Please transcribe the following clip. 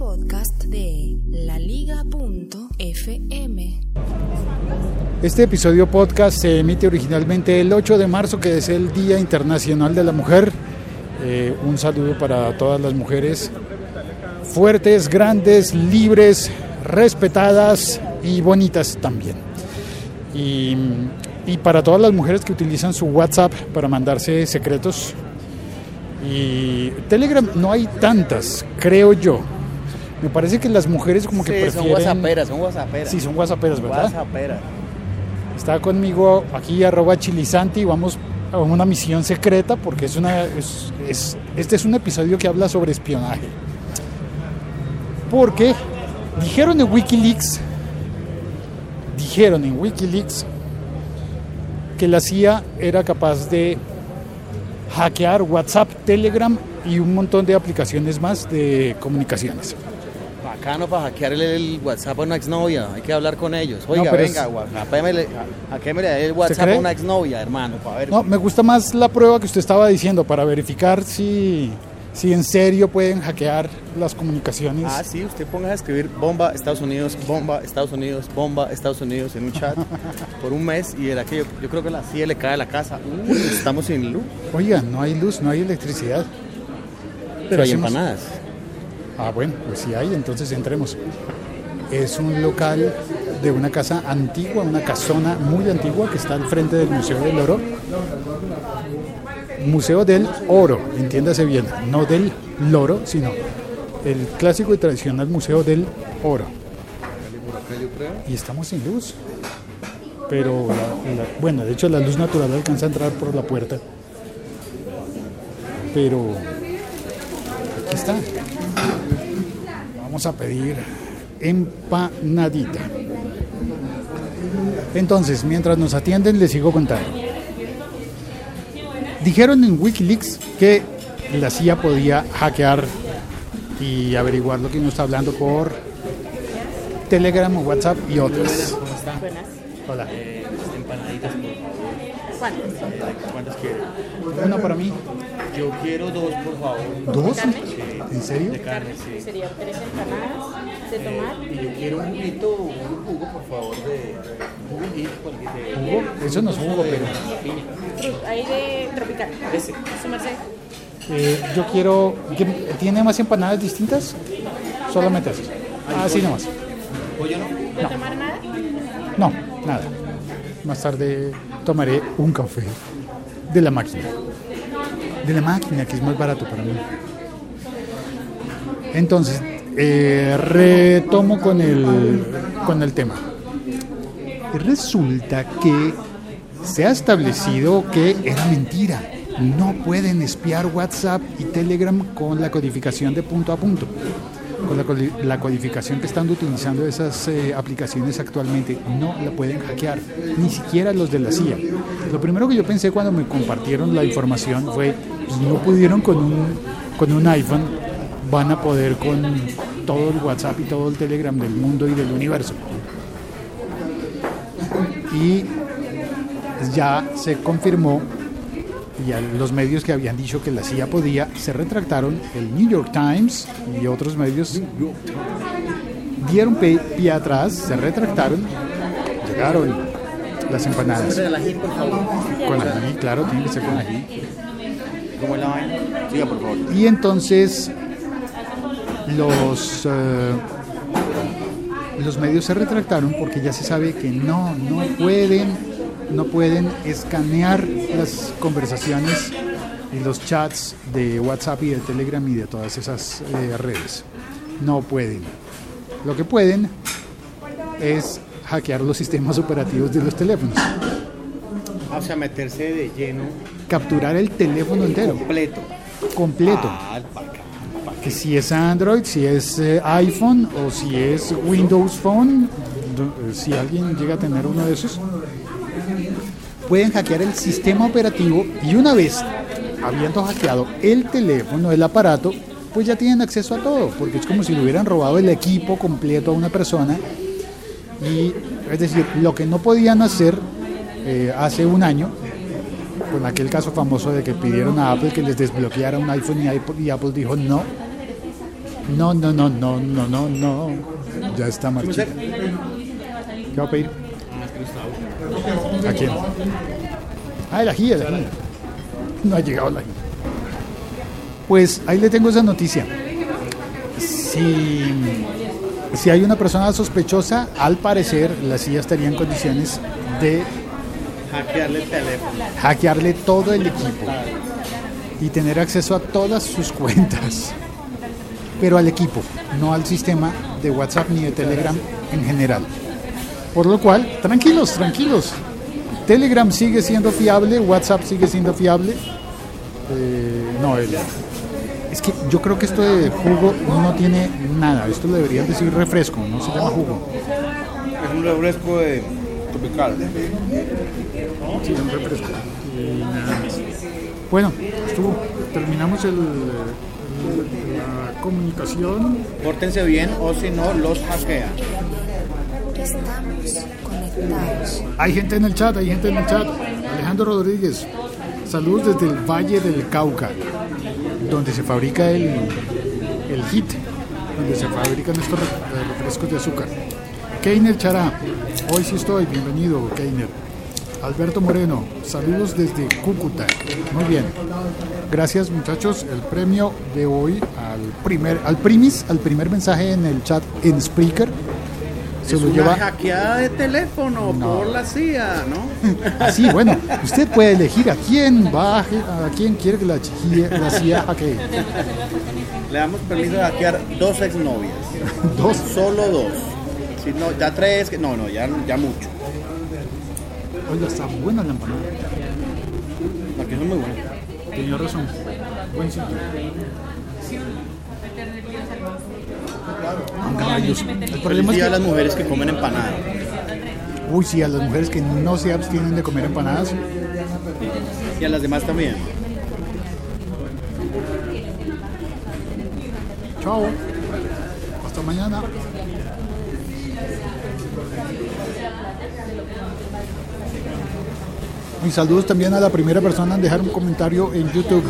podcast de laliga.fm. Este episodio podcast se emite originalmente el 8 de marzo, que es el Día Internacional de la Mujer. Eh, un saludo para todas las mujeres fuertes, grandes, libres, respetadas y bonitas también. Y, y para todas las mujeres que utilizan su WhatsApp para mandarse secretos. Y Telegram no hay tantas, creo yo. Me parece que las mujeres como que prefieren... son whatsapperas, son whatsapperas. Sí, son whatsapperas, ¿verdad? Whatsapperas. Está conmigo aquí arroba chilisanti y vamos a una misión secreta porque es una es- es- este es un episodio que habla sobre espionaje. Porque dijeron en Wikileaks, dijeron en Wikileaks que la CIA era capaz de hackear WhatsApp, Telegram y un montón de aplicaciones más de comunicaciones. Bacano para hackear el, WhatsApp a una exnovia. Hay que hablar con ellos. Oiga, pero venga, es- hackeémele- el WhatsApp a una exnovia, hermano, para ver. No, me gusta más la prueba que usted estaba diciendo para verificar si, si en serio pueden hackear las comunicaciones. Ah, sí, usted ponga a escribir bomba Estados Unidos, bomba Estados Unidos, bomba Estados Unidos en un chat por un mes y verá que yo, yo creo que la CIA le cae a la casa. Uy, estamos sin luz. Oiga, no hay luz, no hay electricidad. Pero hay hacemos? empanadas. Ah, bueno, pues sí hay, entonces entremos. Es un local de una casa antigua, una casona muy antigua que está al frente del Museo del Oro. Museo del Oro, entiéndase bien, no del loro, sino el clásico y tradicional Museo del Oro. Y estamos sin luz. Pero, bueno, de hecho la luz natural alcanza a entrar por la puerta. Pero, aquí está. Vamos a pedir empanadita. Entonces, mientras nos atienden, les sigo contando. Dijeron en Wikileaks que la CIA podía hackear y averiguar lo que uno está hablando por Telegram, WhatsApp y otras. Buenas. Hola. empanaditas, por ¿Cuántas? ¿Cuántas quiere? Una para mí. Yo quiero dos, por favor. ¿Dos? ¿Carne? ¿En serio? De carne, sí. Serían tres empanadas de tomar. Y yo quiero un juguito, un jugo, por favor, de un juguito, porque de ¿Jugo? Eso no es jugo, pero... Ahí de tropical. Ese. Su merced. Eh, yo quiero... ¿que- ¿Tiene más empanadas distintas? Solamente esas. Ah, sí, nomás. pollo no. ¿No tomar nada? No, nada. Más tarde tomaré un café de la máquina. De la máquina, que es más barato para mí. Entonces, eh, retomo con el, con el tema. Resulta que se ha establecido que era mentira. No pueden espiar WhatsApp y Telegram con la codificación de punto a punto. Con la, la codificación que están utilizando esas eh, aplicaciones actualmente, no la pueden hackear, ni siquiera los de la CIA. Lo primero que yo pensé cuando me compartieron la información fue, no pudieron con un, con un iPhone, van a poder con todo el WhatsApp y todo el Telegram del mundo y del universo. Y ya se confirmó, y a los medios que habían dicho que la CIA podía, se retractaron, el New York Times y otros medios dieron pie atrás, se retractaron, llegaron las empanadas. El ají, por favor. Con ají, claro, tiene que ser con ají. ¿Cómo es la vaina? Siga, por favor. Y entonces los, eh, los medios se retractaron porque ya se sabe que no, no pueden, no pueden escanear las conversaciones y los chats de WhatsApp y de Telegram y de todas esas eh, redes. No pueden. Lo que pueden es hackear los sistemas operativos de los teléfonos, o sea, meterse de lleno capturar el teléfono entero, completo. completo. Ah, que si es Android, si es eh, iPhone o si es Windows Phone, eh, si alguien llega a tener uno de esos, pueden hackear el sistema operativo y una vez habiendo hackeado el teléfono, el aparato, pues ya tienen acceso a todo, porque es como si le hubieran robado el equipo completo a una persona. Y es decir, lo que no podían hacer eh, hace un año, con aquel caso famoso de que pidieron a Apple que les desbloqueara un iPhone y Apple, y Apple dijo no, No, no, no, no, no, no, no. Ya está marchita. ¿Qué va a pedir? ¿A quién? Ah, el ají, el ají. No ha llegado el ají. Pues ahí le tengo esa noticia. Si, si hay una persona sospechosa, al parecer la CIA estaría en condiciones de Hackearle el teléfono. hackearle todo el equipo y tener acceso a todas sus cuentas, pero al equipo, no al sistema de WhatsApp ni de Telegram en general. Por lo cual, tranquilos, tranquilos. Telegram sigue siendo fiable, WhatsApp sigue siendo fiable. Eh, no, el- es que yo creo que esto de jugo no tiene nada. Esto le deberían decir refresco, no se llama jugo. Es un refresco de tropical. Sí, un refresco. Y nada más. Bueno, estuvo. Terminamos el, el- la comunicación. Pórtense bien o si no, los hackean. Estamos conectados. Hay gente en el chat, hay gente en el chat. Alejandro Rodríguez, saludos desde el Valle del Cauca, donde se fabrica el, el HIT, donde se fabrican estos eh, refrescos de azúcar. Keiner Chará, hoy sí estoy, bienvenido Keiner. Alberto Moreno, saludos desde Cúcuta. Muy bien. Gracias muchachos. El premio de hoy al primer, al primis, al primer mensaje en el chat en Spreaker. Se es lo una lleva hackeada de teléfono No. por la CIA, ¿no? Así, bueno, usted puede elegir a quién va, a a quién quiere que la, chijie- la CIA hackee. Le damos permiso de hackear dos exnovias. Dos. Solo dos. Si no, ya tres, que no, no, ya, ya mucho. Oiga, está buena la empanada. Porque son muy buenos. Tenía razón. Buen sitio. El día a las mujeres que comen empanada. uy, sí, a las mujeres que no se abstienen de comer empanadas, Y a las demás también. chao. Hasta mañana. Y saludos también a la primera persona en dejar un comentario en YouTube.